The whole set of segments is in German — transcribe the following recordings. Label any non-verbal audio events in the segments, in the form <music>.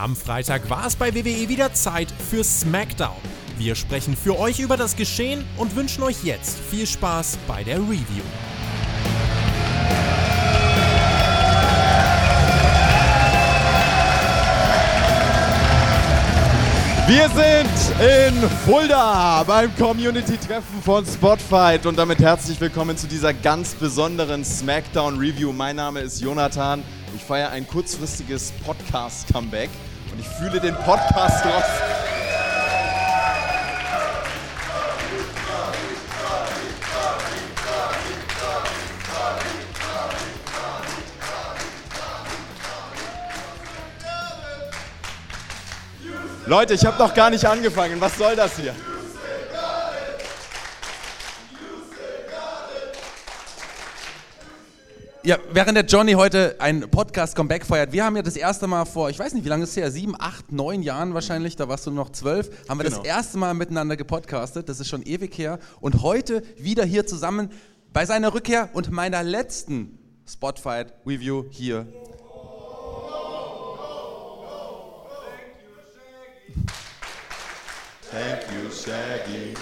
Am Freitag war es bei WWE wieder Zeit für SmackDown. Wir sprechen für euch über das Geschehen und wünschen euch jetzt viel Spaß bei der Review. Wir sind in Fulda beim Community-Treffen von Spotfight und damit herzlich willkommen zu dieser ganz besonderen SmackDown-Review. Mein Name ist Jonathan. Ich feiere ein kurzfristiges Podcast-Comeback und ich fühle den Podcast drauf. Leute, ich habe noch gar nicht angefangen. Was soll das hier? Ja, während der Johnny heute ein Podcast-Comeback feiert, wir haben ja das erste Mal vor, ich weiß nicht, wie lange ist es her, sieben, acht, neun Jahren wahrscheinlich, da warst du noch zwölf, haben wir Genau. das erste Mal miteinander gepodcastet, das ist schon ewig her. Und heute wieder hier zusammen bei seiner Rückkehr und meiner letzten Spotfight-Review hier. Thank you, Shaggy.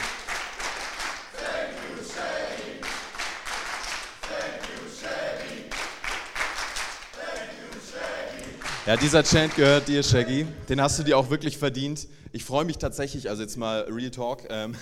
Ja, dieser Chant gehört dir, Shaggy. Den hast du dir auch wirklich verdient. Ich freue mich tatsächlich, also jetzt mal Real Talk, ähm,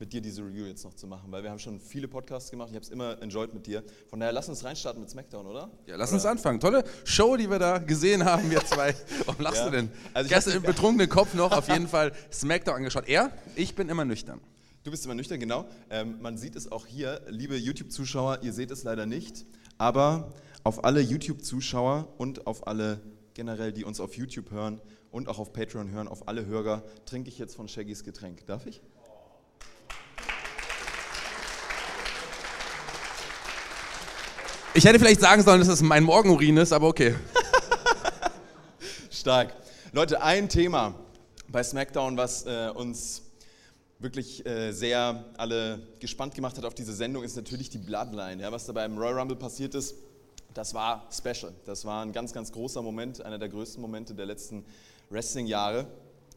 mit dir diese Review jetzt noch zu machen, weil wir haben schon viele Podcasts gemacht. Ich habe es immer enjoyed mit dir. Von daher lass uns reinstarten mit SmackDown, oder? Ja, lass uns anfangen. Tolle Show, die wir da gesehen haben, wir zwei. <laughs> Warum lachst Ja. du denn? Also ich Gestern hab- im betrunkenen Kopf noch auf jeden <laughs> Fall Smackdown angeschaut. Er, ich bin immer nüchtern. Du bist immer nüchtern, genau. Ähm, man sieht es auch hier, liebe YouTube-Zuschauer, ihr seht es leider nicht, aber auf alle YouTube-Zuschauer und auf alle generell, die uns auf YouTube hören und auch auf Patreon hören, auf alle Hörer, trinke ich jetzt von Shaggys Getränk. Darf ich? Ich hätte vielleicht sagen sollen, dass es mein Morgenurin ist, aber okay. <laughs> Stark. Leute, ein Thema bei SmackDown, was äh, uns wirklich äh, sehr alle gespannt gemacht hat auf diese Sendung, ist natürlich die Bloodline. Ja, was da beim Royal Rumble passiert ist, das war special. Das war ein ganz, ganz großer Moment, einer der größten Momente der letzten Wrestling-Jahre.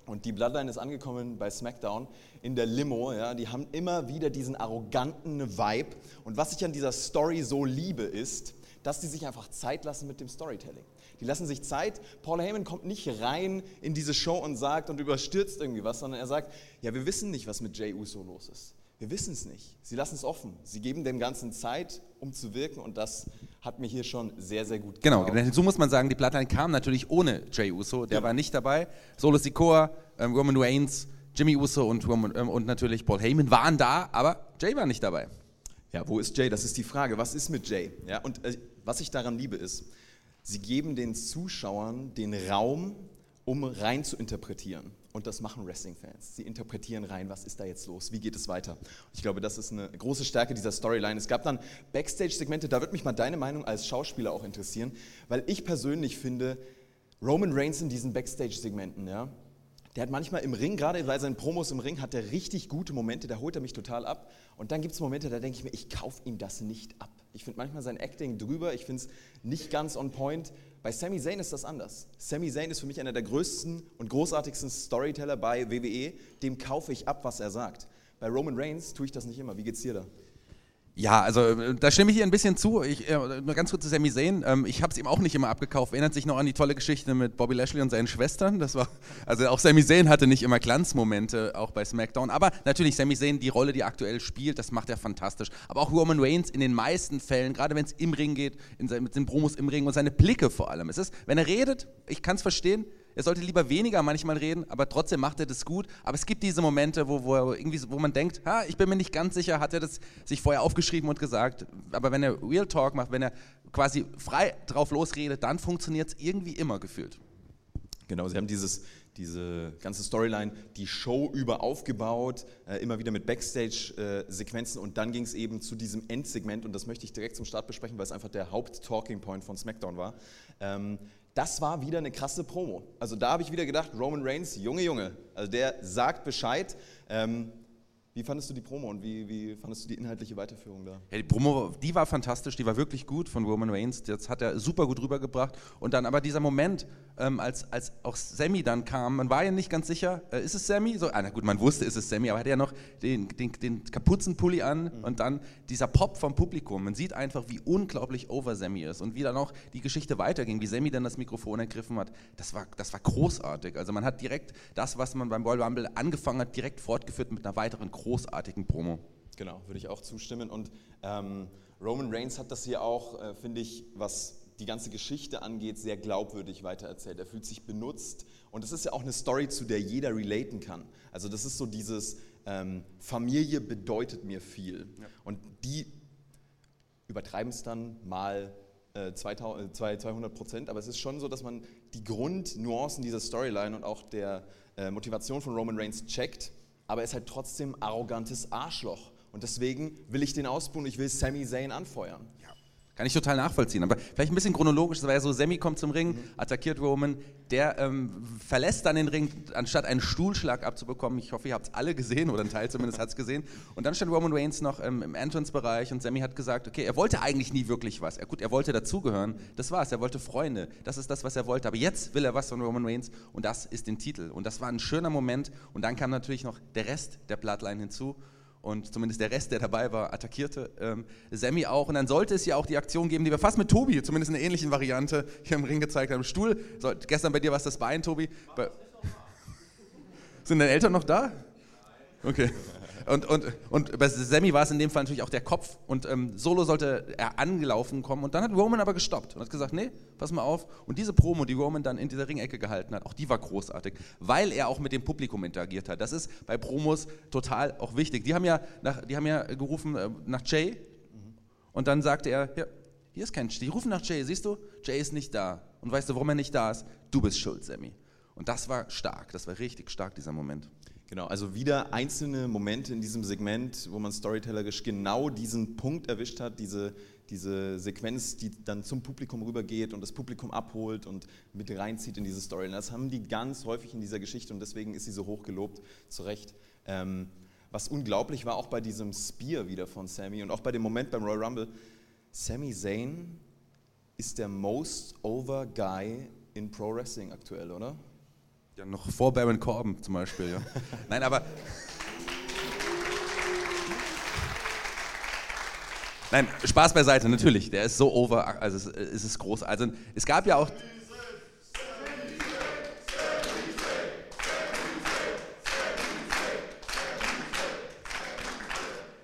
Und die Bloodline ist angekommen bei SmackDown in der Limo. Ja, die haben immer wieder diesen arroganten Vibe. Und was ich an dieser Story so liebe, ist, dass die sich einfach Zeit lassen mit dem Storytelling. Die lassen sich Zeit. Paul Heyman kommt nicht rein in diese Show und sagt und überstürzt irgendwie was, sondern er sagt, ja, wir wissen nicht, was mit Jay Uso los ist. Wir wissen es nicht. Sie lassen es offen. Sie geben dem Ganzen Zeit, um zu wirken und das hat mir hier schon sehr, sehr gut Genau, gefallen. denn so muss man sagen, die Bloodline kam natürlich ohne Jay Uso, der Ja. war nicht dabei. Solo Sikoa, ähm, Roman Reigns, Jimmy Uso und, Roman, ähm, und natürlich Paul Heyman waren da, aber Jay war nicht dabei. Ja, wo ist Jay? Das ist die Frage. Was ist mit Jay? Ja, und äh, was ich daran liebe, ist, sie geben den Zuschauern den Raum, um rein zu interpretieren. Und das machen Wrestling-Fans. Sie interpretieren rein, was ist da jetzt los, wie geht es weiter. Ich glaube, das ist eine große Stärke dieser Storyline. Es gab dann Backstage-Segmente, da würde mich mal deine Meinung als Schauspieler auch interessieren, weil ich persönlich finde, Roman Reigns in diesen Backstage-Segmenten, ja, der hat manchmal im Ring, gerade bei seinen Promos im Ring, hat er richtig gute Momente, da holt er mich total ab. Und dann gibt es Momente, da denke ich mir, ich kaufe ihm das nicht ab. Ich finde manchmal sein Acting drüber, ich finde es nicht ganz on point. Bei Sami Zayn ist das anders. Sami Zayn ist für mich einer der größten und großartigsten Storyteller bei WWE. Dem kaufe ich ab, was er sagt. Bei Roman Reigns tue ich das nicht immer. Wie geht's dir da? Ja, also äh, da stimme ich dir ein bisschen zu. Ich, äh, nur ganz kurz zu Sami Zayn. Ähm, ich habe es ihm auch nicht immer abgekauft. Erinnert sich noch an die tolle Geschichte mit Bobby Lashley und seinen Schwestern. Das war, also auch Sami Zayn hatte nicht immer Glanzmomente, auch bei SmackDown. Aber natürlich, Sami Zayn, die Rolle, die er aktuell spielt, das macht er fantastisch. Aber auch Roman Reigns in den meisten Fällen, gerade wenn es im Ring geht, in mit den Promos im Ring und seine Blicke vor allem. Es ist, wenn er redet, ich kann es verstehen, er sollte lieber weniger manchmal reden, aber trotzdem macht er das gut. Aber es gibt diese Momente, wo, wo, irgendwie, wo man denkt, ha, ich bin mir nicht ganz sicher, hat er das sich vorher aufgeschrieben und gesagt. Aber wenn er Real Talk macht, wenn er quasi frei drauf losredet, dann funktioniert es irgendwie immer gefühlt. Genau, sie haben dieses, diese ganze Storyline die Show über aufgebaut, äh, immer wieder mit Backstage-Sequenzen und dann ging es eben zu diesem Endsegment und das möchte ich direkt zum Start besprechen, weil es einfach der Haupt-Talking-Point von SmackDown war. Ähm, das war wieder eine krasse Promo. Also da habe ich wieder gedacht, Roman Reigns, Junge, Junge, also der sagt Bescheid. Ähm, Wie fandest du die Promo und wie, wie fandest du die inhaltliche Weiterführung da? Ja, die Promo, die war fantastisch, die war wirklich gut von Roman Reigns. Das hat er super gut rübergebracht. Und dann aber dieser Moment, ähm, als, als auch Sammy dann kam, man war ja nicht ganz sicher, äh, ist es Sammy? So, ah, na gut, man wusste, ist es Sammy, aber er hatte ja noch den, den, den Kapuzenpulli an mhm. und dann dieser Pop vom Publikum. Man sieht einfach, wie unglaublich over Sammy ist und wie dann auch die Geschichte weiterging, wie Sammy dann das Mikrofon ergriffen hat. Das war, das war großartig. Also man hat direkt das, was man beim Royal Rumble angefangen hat, direkt fortgeführt mit einer weiteren großartigen Promo. Genau, würde ich auch zustimmen. Und ähm, Roman Reigns hat das hier auch, äh, finde ich, was die ganze Geschichte angeht, sehr glaubwürdig weitererzählt. Er fühlt sich benutzt und es ist ja auch eine Story, zu der jeder relaten kann. Also das ist so dieses ähm, Familie bedeutet mir viel. Ja. Und die übertreiben es dann mal äh, 200 äh, Prozent, aber es ist schon so, dass man die Grundnuancen dieser Storyline und auch der äh, Motivation von Roman Reigns checkt aber er ist halt trotzdem arrogantes Arschloch. Und deswegen will ich den ausbuhen, ich will Sami Zayn anfeuern. Kann ich total nachvollziehen. Aber vielleicht ein bisschen chronologisch. Das war ja so, Sammy kommt zum Ring, attackiert Roman. Der ähm, verlässt dann den Ring, anstatt einen Stuhlschlag abzubekommen. Ich hoffe, ihr habt es alle gesehen oder ein Teil zumindest hat es gesehen. Und dann stand Roman Reigns noch ähm, im Entrance-Bereich und Sammy hat gesagt, okay, er wollte eigentlich nie wirklich was. Er, gut, er wollte dazugehören. Das war's. Er wollte Freunde. Das ist das, was er wollte. Aber jetzt will er was von Roman Reigns und das ist den Titel. Und das war ein schöner Moment. Und dann kam natürlich noch der Rest der Bloodline hinzu und zumindest der Rest, der dabei war, attackierte ähm, Sammy auch. Und dann sollte es ja auch die Aktion geben, die wir fast mit Tobi, zumindest in einer ähnlichen Variante, hier im Ring gezeigt haben. Stuhl, so, gestern bei dir war es das Bein, Tobi. Bei, <laughs> sind deine Eltern noch da? Okay. Und, und, und bei Sammy war es in dem Fall natürlich auch der Kopf. Und ähm, Solo sollte er angelaufen kommen. Und dann hat Roman aber gestoppt und hat gesagt, nee, pass mal auf. Und diese Promo, die Roman dann in dieser Ringecke gehalten hat, auch die war großartig, weil er auch mit dem Publikum interagiert hat. Das ist bei Promos total auch wichtig. Die haben ja, nach, die haben ja gerufen äh, nach Jay. Und dann sagte er, ja, hier ist kein. Die rufen nach Jay, siehst du? Jay ist nicht da. Und weißt du, warum er nicht da ist? Du bist schuld, Sammy. Und das war stark, das war richtig stark, dieser Moment. Genau, also wieder einzelne Momente in diesem Segment, wo man storytellerisch genau diesen Punkt erwischt hat, diese, diese Sequenz, die dann zum Publikum rübergeht und das Publikum abholt und mit reinzieht in diese Story. Und das haben die ganz häufig in dieser Geschichte und deswegen ist sie so hoch gelobt, zu Recht. Ähm, was unglaublich war auch bei diesem Spear wieder von Sammy und auch bei dem Moment beim Royal Rumble, Sammy Zayn ist der most over guy in Pro Wrestling aktuell, oder? Ja, noch vor Baron Corbin zum Beispiel, ja. <laughs> Nein, aber. Nein, Spaß beiseite, natürlich. Der ist so over, also es, es ist groß. Also es gab ja auch.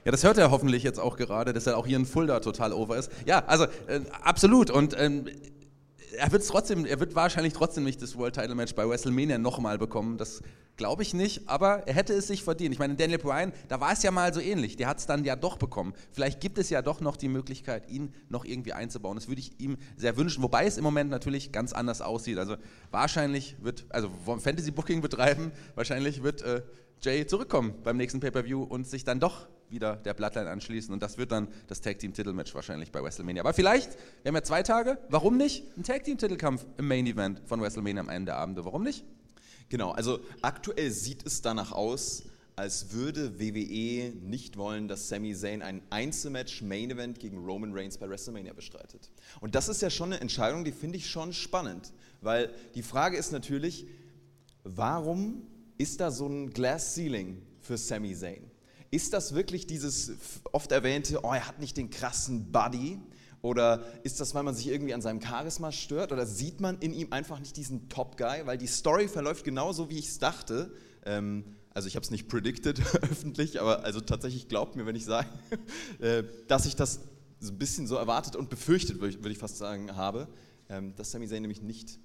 Ja, das hört er hoffentlich jetzt auch gerade, dass er auch hier in Fulda total over ist. Ja, also äh, absolut. Und ähm, er wird trotzdem, er wird wahrscheinlich trotzdem nicht das World Title Match bei WrestleMania nochmal bekommen. Das glaube ich nicht, aber er hätte es sich verdient. Ich meine, Daniel Bryan, da war es ja mal so ähnlich. Der hat es dann ja doch bekommen. Vielleicht gibt es ja doch noch die Möglichkeit, ihn noch irgendwie einzubauen. Das würde ich ihm sehr wünschen, wobei es im Moment natürlich ganz anders aussieht. Also wahrscheinlich wird, also Fantasy Booking betreiben, wahrscheinlich wird äh, Jay zurückkommen beim nächsten Pay-Per-View und sich dann doch wieder der Bloodline anschließen. Und das wird dann das Tag Team Titelmatch wahrscheinlich bei WrestleMania. Aber vielleicht, wir haben ja zwei Tage, warum nicht ein Tag Team Titelkampf im Main Event von WrestleMania am Ende der Abende? Warum nicht? Genau, also aktuell sieht es danach aus, als würde WWE nicht wollen, dass Sami Zayn ein Einzelmatch Main Event gegen Roman Reigns bei WrestleMania bestreitet. Und das ist ja schon eine Entscheidung, die finde ich schon spannend, weil die Frage ist natürlich, warum ist da so ein Glass Ceiling für Sami Zayn? Ist das wirklich dieses oft erwähnte, oh, er hat nicht den krassen Buddy? Oder ist das, weil man sich irgendwie an seinem Charisma stört? Oder sieht man in ihm einfach nicht diesen Top-Guy? Weil die Story verläuft genauso, wie ich es dachte. Ähm, also ich habe es nicht predicted <laughs> öffentlich, aber also tatsächlich glaubt mir, wenn ich sage, <laughs> äh, dass ich das so ein bisschen so erwartet und befürchtet, würde ich, fast sagen, habe, ähm, dass Sami Zayn nämlich nicht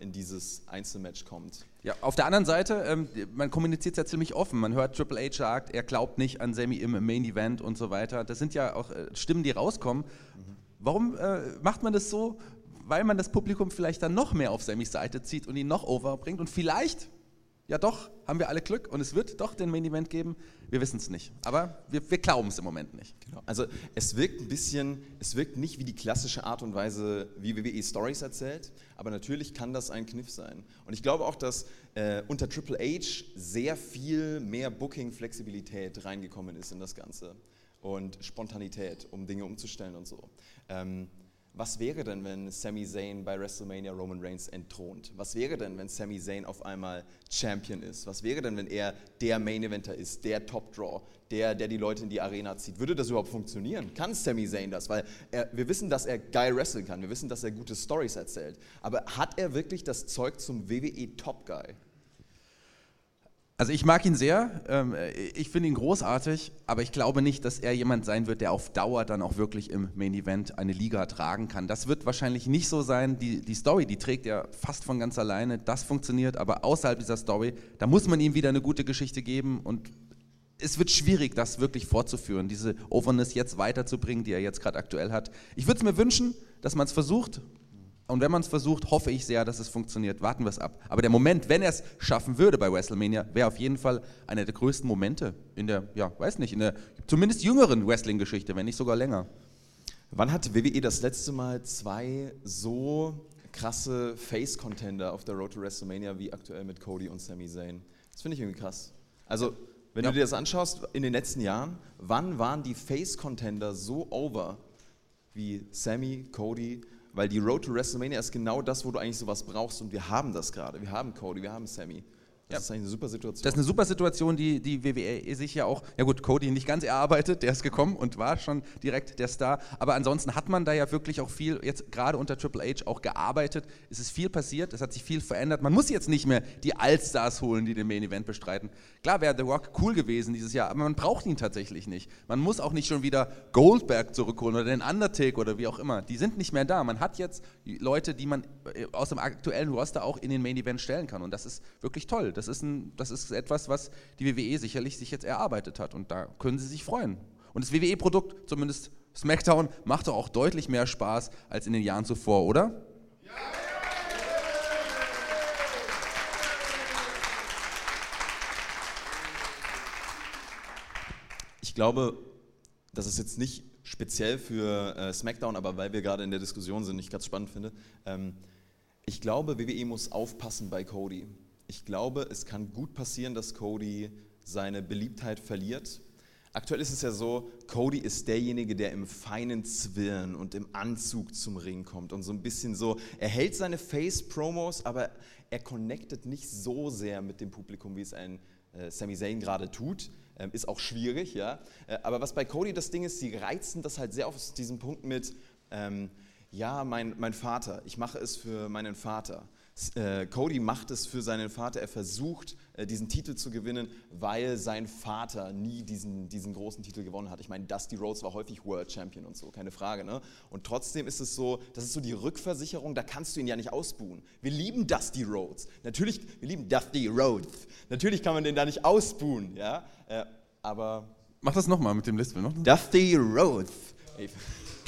in dieses Einzelmatch kommt. Ja, auf der anderen Seite, ähm, man kommuniziert ja ziemlich offen. Man hört Triple H sagt, er glaubt nicht an Sammy im Main Event und so weiter. Das sind ja auch äh, Stimmen, die rauskommen. Mhm. Warum äh, macht man das so? Weil man das Publikum vielleicht dann noch mehr auf Sammys Seite zieht und ihn noch overbringt und vielleicht ja doch, haben wir alle Glück und es wird doch den Main Event geben. Wir wissen es nicht. Aber wir, wir glauben es im Moment nicht. Genau. Also es wirkt ein bisschen, es wirkt nicht wie die klassische Art und Weise, wie WWE Stories erzählt, aber natürlich kann das ein Kniff sein. Und ich glaube auch, dass äh, unter Triple H sehr viel mehr Booking-Flexibilität reingekommen ist in das Ganze und Spontanität, um Dinge umzustellen und so. Ähm, was wäre denn, wenn Sami Zayn bei WrestleMania Roman Reigns entthront? Was wäre denn, wenn Sami Zayn auf einmal Champion ist? Was wäre denn, wenn er der Main Eventer ist, der Top Draw, der, der die Leute in die Arena zieht? Würde das überhaupt funktionieren? Kann Sami Zayn das? Weil er, wir wissen, dass er geil wresteln kann, wir wissen, dass er gute Stories erzählt. Aber hat er wirklich das Zeug zum WWE Top Guy? Also ich mag ihn sehr, ähm, ich finde ihn großartig, aber ich glaube nicht, dass er jemand sein wird, der auf Dauer dann auch wirklich im Main Event eine Liga tragen kann. Das wird wahrscheinlich nicht so sein. Die, die Story, die trägt er fast von ganz alleine, das funktioniert, aber außerhalb dieser Story, da muss man ihm wieder eine gute Geschichte geben und es wird schwierig, das wirklich fortzuführen, diese Overness jetzt weiterzubringen, die er jetzt gerade aktuell hat. Ich würde es mir wünschen, dass man es versucht, und wenn man es versucht, hoffe ich sehr, dass es funktioniert. Warten wir es ab. Aber der Moment, wenn er es schaffen würde bei WrestleMania, wäre auf jeden Fall einer der größten Momente in der, ja, weiß nicht, in der zumindest jüngeren Wrestling-Geschichte, wenn nicht sogar länger. Wann hat WWE das letzte Mal zwei so krasse Face-Contender auf der Road to WrestleMania wie aktuell mit Cody und Sami Zayn? Das finde ich irgendwie krass. Also, wenn ja. du dir das anschaust, in den letzten Jahren, wann waren die Face-Contender so over wie Sami, Cody weil die Road to WrestleMania ist genau das, wo du eigentlich sowas brauchst und wir haben das gerade. Wir haben Cody, wir haben Sammy. Das ja. ist eigentlich eine super Situation. Das ist eine super Situation, die die WWE sich ja auch, ja gut, Cody nicht ganz erarbeitet, der ist gekommen und war schon direkt der Star. Aber ansonsten hat man da ja wirklich auch viel, jetzt gerade unter Triple H auch gearbeitet. Es ist viel passiert, es hat sich viel verändert. Man muss jetzt nicht mehr die Allstars holen, die den Main Event bestreiten. Klar wäre The Rock cool gewesen dieses Jahr, aber man braucht ihn tatsächlich nicht. Man muss auch nicht schon wieder Goldberg zurückholen oder den Undertaker oder wie auch immer. Die sind nicht mehr da. Man hat jetzt Leute, die man äh, aus dem aktuellen Roster auch in den Main Event stellen kann. Und das ist wirklich toll. Das ist, ein, das ist etwas, was die WWE sicherlich sich jetzt erarbeitet hat und da können sie sich freuen. Und das WWE-Produkt, zumindest SmackDown, macht doch auch deutlich mehr Spaß als in den Jahren zuvor, oder? Ich glaube, das ist jetzt nicht speziell für äh, SmackDown, aber weil wir gerade in der Diskussion sind, ich ganz spannend finde. Ähm, ich glaube, WWE muss aufpassen bei Cody ich glaube, es kann gut passieren, dass Cody seine Beliebtheit verliert. Aktuell ist es ja so, Cody ist derjenige, der im feinen Zwirn und im Anzug zum Ring kommt und so ein bisschen so, er hält seine Face-Promos, aber er connectet nicht so sehr mit dem Publikum, wie es ein äh, Sami Zayn gerade tut. Ähm, ist auch schwierig, ja. Äh, aber was bei Cody das Ding ist, sie reizen das halt sehr auf diesen Punkt mit, ähm, ja, mein, mein Vater, ich mache es für meinen Vater. Äh, Cody macht es für seinen Vater. Er versucht, äh, diesen Titel zu gewinnen, weil sein Vater nie diesen, diesen großen Titel gewonnen hat. Ich meine, Dusty Rhodes war häufig World Champion und so, keine Frage. Ne? Und trotzdem ist es so, das ist so die Rückversicherung, da kannst du ihn ja nicht ausbuhen. Wir lieben Dusty Rhodes. Natürlich, wir lieben Dusty Rhodes. Natürlich kann man den da nicht ausbuhen, ja. Äh, aber. Mach das nochmal mit dem Lispel noch. Dusty Rhodes. <laughs>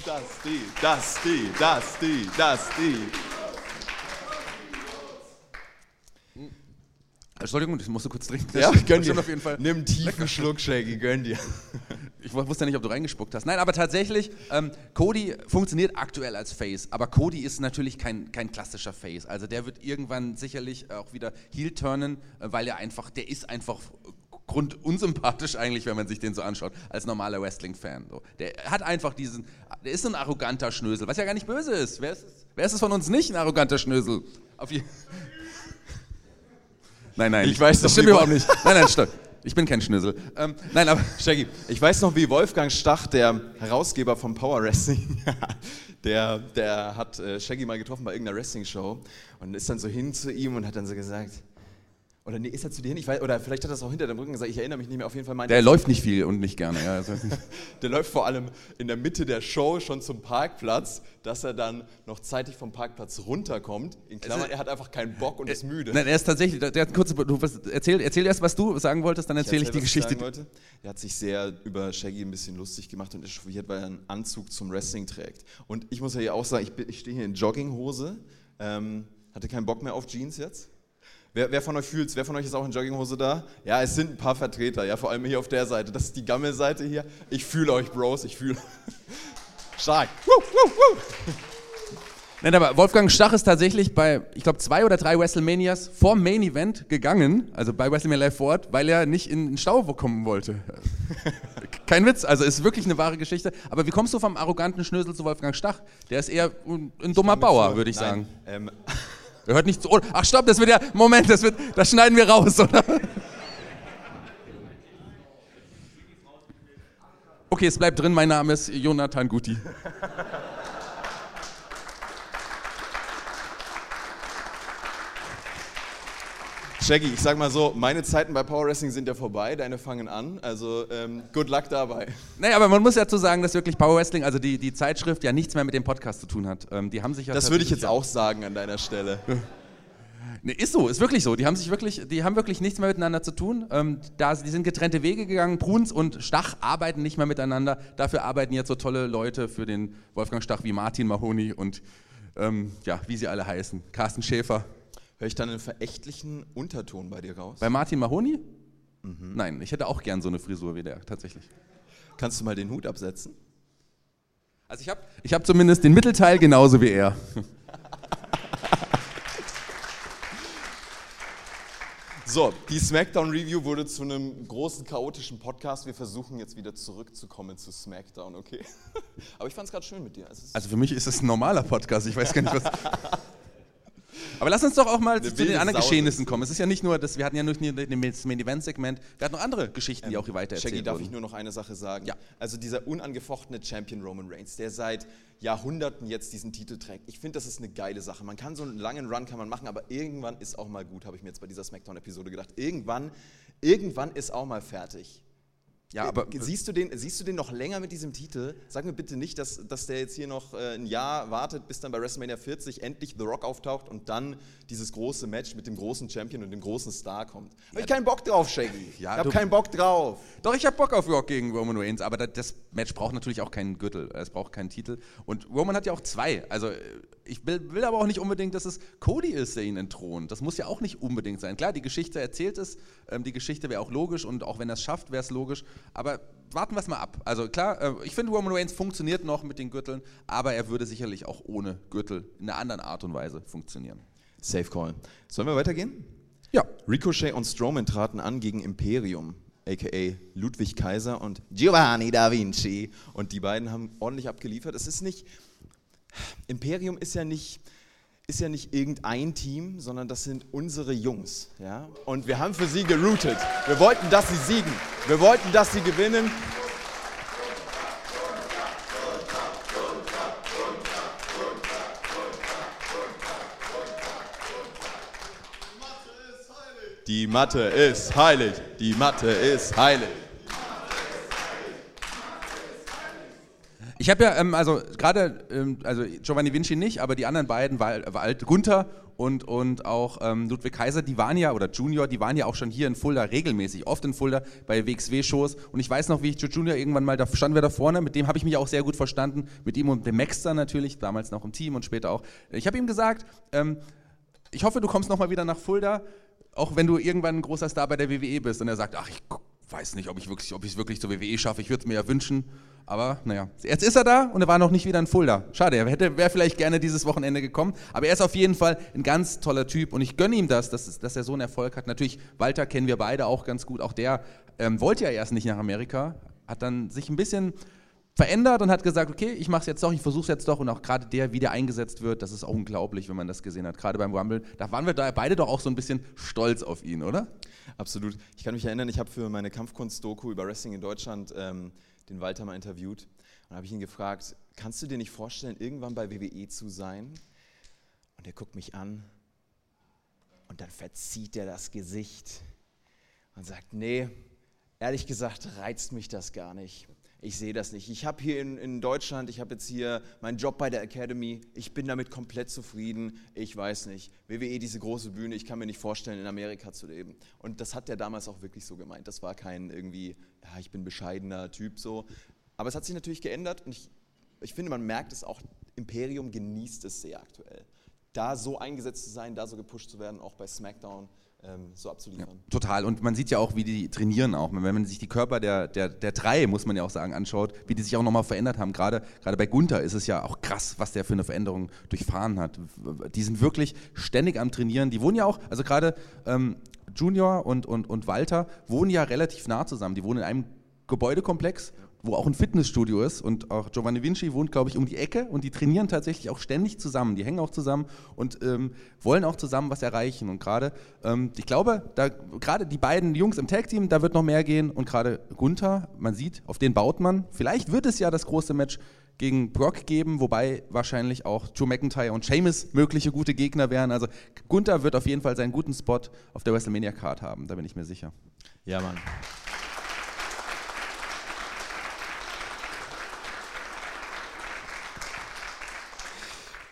Dusty, Dusty, Dusty, Dusty. Entschuldigung, ich musste kurz trinken. Ja, <laughs> gönn dir. Auf jeden Fall. Nimm einen tiefen Schluck, Shaggy, gönn dir. <laughs> Ich wusste ja nicht, ob du reingespuckt hast. Nein, aber tatsächlich, ähm, Cody funktioniert aktuell als Face, aber Cody ist natürlich kein, kein klassischer Face. Also der wird irgendwann sicherlich auch wieder Heel turnen, äh, weil er einfach, der ist einfach grundunsympathisch eigentlich, wenn man sich den so anschaut, als normaler Wrestling-Fan. So. Der hat einfach diesen, der ist so ein arroganter Schnösel, was ja gar nicht böse ist. Wer ist es, wer ist es von uns nicht, ein arroganter Schnösel? Auf jeden Nein, nein. Ich weiß das stimmt überhaupt nicht. Nein, nein, stopp. Ich bin kein Schnüssel. Ähm, nein, aber <laughs> Shaggy, ich weiß noch, wie Wolfgang Stach, der Herausgeber vom Power Wrestling, <laughs> der, der hat äh, Shaggy mal getroffen bei irgendeiner Wrestling-Show und ist dann so hin zu ihm und hat dann so gesagt, oder nee, ist er zu dir hin? Ich weiß, oder vielleicht hat er das auch hinter dem Rücken gesagt, ich erinnere mich nicht mehr. Auf jeden Fall meinte Der läuft nicht viel und nicht gerne. Ja, <laughs> der läuft vor allem in der Mitte der Show schon zum Parkplatz, dass er dann noch zeitig vom Parkplatz runterkommt. In Klammern, er hat einfach keinen Bock und ist müde. Nein, er ist tatsächlich, der hat kurz, du, erzähl, erzähl erst, was du sagen wolltest, dann erzähle ich, erzähl, ich die Geschichte. Ich Er hat sich sehr über Shaggy ein bisschen lustig gemacht und echauffiert, weil er einen Anzug zum Wrestling trägt. Und ich muss ja hier auch sagen, ich, ich stehe hier in Jogginghose, ähm, hatte keinen Bock mehr auf Jeans jetzt Wer, wer von euch fühlt's? Wer von euch ist auch in Jogginghose da? Ja, es sind ein paar Vertreter, ja, vor allem hier auf der Seite. Das ist die Gammelseite hier. Ich fühle euch, Bros, ich fühle. <laughs> Stark. Woo, woo, woo. Nein, aber Wolfgang Stach ist tatsächlich bei, ich glaube, zwei oder drei WrestleManias vor Main Event gegangen, also bei WrestleMania Live Forward, weil er nicht in den Stau kommen wollte. <laughs> Kein Witz, also ist wirklich eine wahre Geschichte. Aber wie kommst du vom arroganten Schnösel zu Wolfgang Stach? Der ist eher ein, ein dummer Bauer, würde ich Nein, sagen. Ähm, Er hört nicht zu. Oh, ach, stopp, das wird ja. Moment, das, wird, das schneiden wir raus, oder? Okay, es bleibt drin. Mein Name ist Jonathan Guti. Shaggy, ich sag mal so, meine Zeiten bei Power Wrestling sind ja vorbei, deine fangen an. Also ähm, good luck dabei. Nee, aber man muss ja zu sagen, dass wirklich Power Wrestling, also die, die Zeitschrift, ja nichts mehr mit dem Podcast zu tun hat. Ähm, die haben sich ja Das würde ich jetzt auch sagen an deiner Stelle. <laughs> Nee, ist so, ist wirklich so. Die haben sich wirklich, die haben wirklich nichts mehr miteinander zu tun. Ähm, da, die sind getrennte Wege gegangen. Bruns und Stach arbeiten nicht mehr miteinander. Dafür arbeiten jetzt so tolle Leute für den Wolfgang Stach wie Martin Mahoney und ähm, ja, wie sie alle heißen. Carsten Schäfer. Höre ich dann einen verächtlichen Unterton bei dir raus? Bei Martin Mahoney? Nein, ich hätte auch gern so eine Frisur wie der, tatsächlich. Kannst du mal den Hut absetzen? Also ich habe ich hab zumindest den Mittelteil genauso wie er. <laughs> So, die SmackDown Review wurde zu einem großen chaotischen Podcast. Wir versuchen jetzt wieder zurückzukommen zu SmackDown, okay? <laughs> Aber ich fand es gerade schön mit dir. Also für mich ist es ein normaler Podcast, ich weiß gar nicht, was... <laughs> Aber lass uns doch auch mal zu den anderen Sau Geschehnissen kommen. Es ist ja nicht nur, das, wir hatten ja nicht nur das Main-Event-Segment, wir hatten noch andere Geschichten, die auch hier weiter Shaggy, darf ich nur noch eine Sache sagen? Ja. Also dieser unangefochtene Champion Roman Reigns, der seit Jahrhunderten jetzt diesen Titel trägt. Ich finde, das ist eine geile Sache. Man kann so einen langen Run kann man machen, aber irgendwann ist auch mal gut, habe ich mir jetzt bei dieser Smackdown-Episode gedacht. Irgendwann, irgendwann ist auch mal fertig. Ja, aber siehst, du den, siehst du den noch länger mit diesem Titel? Sag mir bitte nicht, dass, dass der jetzt hier noch äh, ein Jahr wartet, bis dann bei WrestleMania 40 endlich The Rock auftaucht und dann dieses große Match mit dem großen Champion und dem großen Star kommt. Hab ich keinen Bock drauf, Shaggy. Ja, ich hab du- keinen Bock drauf. Doch, ich habe Bock auf Rock gegen Roman Reigns, aber das, Match braucht natürlich auch keinen Gürtel, es braucht keinen Titel. Und Roman hat ja auch zwei. Also äh, ich will, will aber auch nicht unbedingt, dass es Cody ist, der ihn entthront. Das muss ja auch nicht unbedingt sein. Klar, die Geschichte erzählt es, ähm, die Geschichte wäre auch logisch und auch wenn er es schafft, wäre es logisch. Aber warten wir es mal ab. Also klar, äh, ich finde Roman Reigns funktioniert noch mit den Gürteln, aber er würde sicherlich auch ohne Gürtel in einer anderen Art und Weise funktionieren. Safe Call. Sollen wir weitergehen? Ja, Ricochet und Strowman traten an gegen Imperium, aka Ludwig Kaiser und Giovanni da Vinci. Und die beiden haben ordentlich abgeliefert. Es ist nicht. Imperium ist ja nicht. Ist ja nicht irgendein Team, sondern das sind unsere Jungs. Ja? Und wir haben für sie geroutet. Wir wollten, dass sie siegen. Wir wollten, dass sie gewinnen. Die Mathe ist heilig. Die Mathe ist heilig. Ich habe ja, ähm, also gerade, ähm, also Giovanni Vinci nicht, aber die anderen beiden, Wal- Wald, Gunther und, und auch ähm, Ludwig Kaiser, die waren ja, oder Junior, die waren ja auch schon hier in Fulda regelmäßig, oft in Fulda bei WXW-Shows. Und ich weiß noch, wie ich Junior irgendwann mal, da standen wir da vorne, mit dem habe ich mich auch sehr gut verstanden, mit ihm und dem Maxter natürlich, damals noch im Team und später auch. Ich habe ihm gesagt, ähm, ich hoffe, du kommst nochmal wieder nach Fulda, auch wenn du irgendwann ein großer Star bei der WWE bist. Und er sagt, ach, ich weiß nicht, ob ich wirklich, ob ich es wirklich zur WWE schaffe. Ich würde es mir ja wünschen. Aber naja, jetzt ist er da und er war noch nicht wieder in Fulda. Schade, er hätte, wäre vielleicht gerne dieses Wochenende gekommen. Aber er ist auf jeden Fall ein ganz toller Typ und ich gönne ihm das, dass, dass er so einen Erfolg hat. Natürlich, Walter kennen wir beide auch ganz gut. Auch der ähm, wollte ja erst nicht nach Amerika, hat dann sich ein bisschen verändert und hat gesagt, okay, ich mache es jetzt doch, ich versuche es jetzt doch und auch gerade der, wie der eingesetzt wird, das ist auch unglaublich, wenn man das gesehen hat. Gerade beim Rumble, da waren wir da beide doch auch so ein bisschen stolz auf ihn, oder? Absolut. Ich kann mich erinnern, ich habe für meine Kampfkunst-Doku über Wrestling in Deutschland ähm, den Walter mal interviewt. Und habe ich ihn gefragt, kannst du dir nicht vorstellen, irgendwann bei WWE zu sein? Und er guckt mich an und dann verzieht er das Gesicht und sagt, nee, ehrlich gesagt reizt mich das gar nicht. Ich sehe das nicht. Ich habe hier in, in Deutschland, ich habe jetzt hier meinen Job bei der Academy, ich bin damit komplett zufrieden. Ich weiß nicht. WWE, diese große Bühne, ich kann mir nicht vorstellen, in Amerika zu leben. Und das hat er damals auch wirklich so gemeint. Das war kein irgendwie, ja, ich bin bescheidener Typ so. Aber es hat sich natürlich geändert und ich, ich finde, man merkt es auch, Imperium genießt es sehr aktuell. Da so eingesetzt zu sein, da so gepusht zu werden, auch bei SmackDown. Ähm, so abzuliefern. Ja, total. Und man sieht ja auch, wie die trainieren auch. Wenn man sich die Körper der, der, der drei, muss man ja auch sagen, anschaut, wie die sich auch nochmal verändert haben. Gerade, gerade bei Gunther ist es ja auch krass, was der für eine Veränderung durchfahren hat. Die sind wirklich ständig am Trainieren. Die wohnen ja auch, also gerade ähm, Junior und, und, und Walter wohnen ja relativ nah zusammen. Die wohnen in einem Gebäudekomplex wo auch ein Fitnessstudio ist und auch Giovanni Vinci wohnt, glaube ich, um die Ecke und die trainieren tatsächlich auch ständig zusammen. Die hängen auch zusammen und ähm, wollen auch zusammen was erreichen. Und gerade, ähm, ich glaube, da gerade die beiden Jungs im Tag-Team, da wird noch mehr gehen und gerade Gunther, man sieht, auf den baut man. Vielleicht wird es ja das große Match gegen Brock geben, wobei wahrscheinlich auch Joe McIntyre und Sheamus mögliche gute Gegner wären. Also Gunther wird auf jeden Fall seinen guten Spot auf der WrestleMania-Card haben, da bin ich mir sicher. Ja, Mann.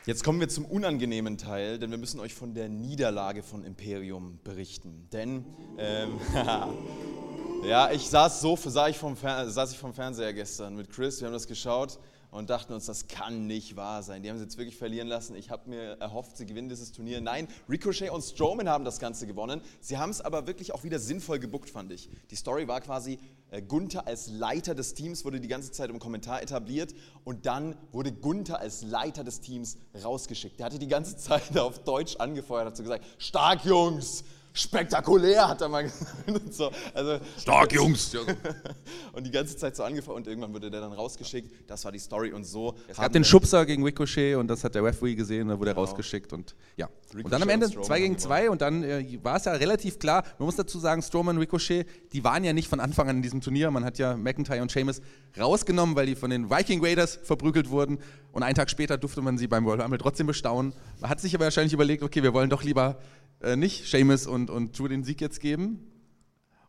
Jetzt kommen wir zum unangenehmen Teil, denn wir müssen euch von der Niederlage von Imperium berichten. Denn, ähm, <laughs> ja, ich saß so, saß ich, vom saß ich vom Fernseher gestern mit Chris, wir haben das geschaut und dachten uns, das kann nicht wahr sein. Die haben sie jetzt wirklich verlieren lassen. Ich habe mir erhofft, sie gewinnen dieses Turnier. Nein, Ricochet und Strowman haben das Ganze gewonnen. Sie haben es aber wirklich auch wieder sinnvoll gebuckt, fand ich. Die Story war quasi, äh, Gunther als Leiter des Teams wurde die ganze Zeit im Kommentar etabliert und dann wurde Gunther als Leiter des Teams rausgeschickt. Der hatte die ganze <laughs> Zeit auf Deutsch angefeuert, hat so gesagt, stark Jungs, spektakulär, hat er mal <laughs> gesagt. So, also, Stark, Jungs! <laughs> und die ganze Zeit so angefangen und irgendwann wurde der dann rausgeschickt. Das war die Story und so. Es gab den Schubser gegen Ricochet und das hat der Referee gesehen, da wurde er genau. rausgeschickt und ja. Ricochet und dann am Ende 2 gegen 2 und dann äh, war es ja relativ klar, man muss dazu sagen, Strowman und Ricochet, die waren ja nicht von Anfang an in diesem Turnier. Man hat ja McIntyre und Sheamus rausgenommen, weil die von den Viking Raiders verprügelt wurden und einen Tag später durfte man sie beim World Rumble trotzdem bestaunen. Man hat sich aber wahrscheinlich überlegt, okay, wir wollen doch lieber äh, nicht Seamus und, und Drew den Sieg jetzt geben.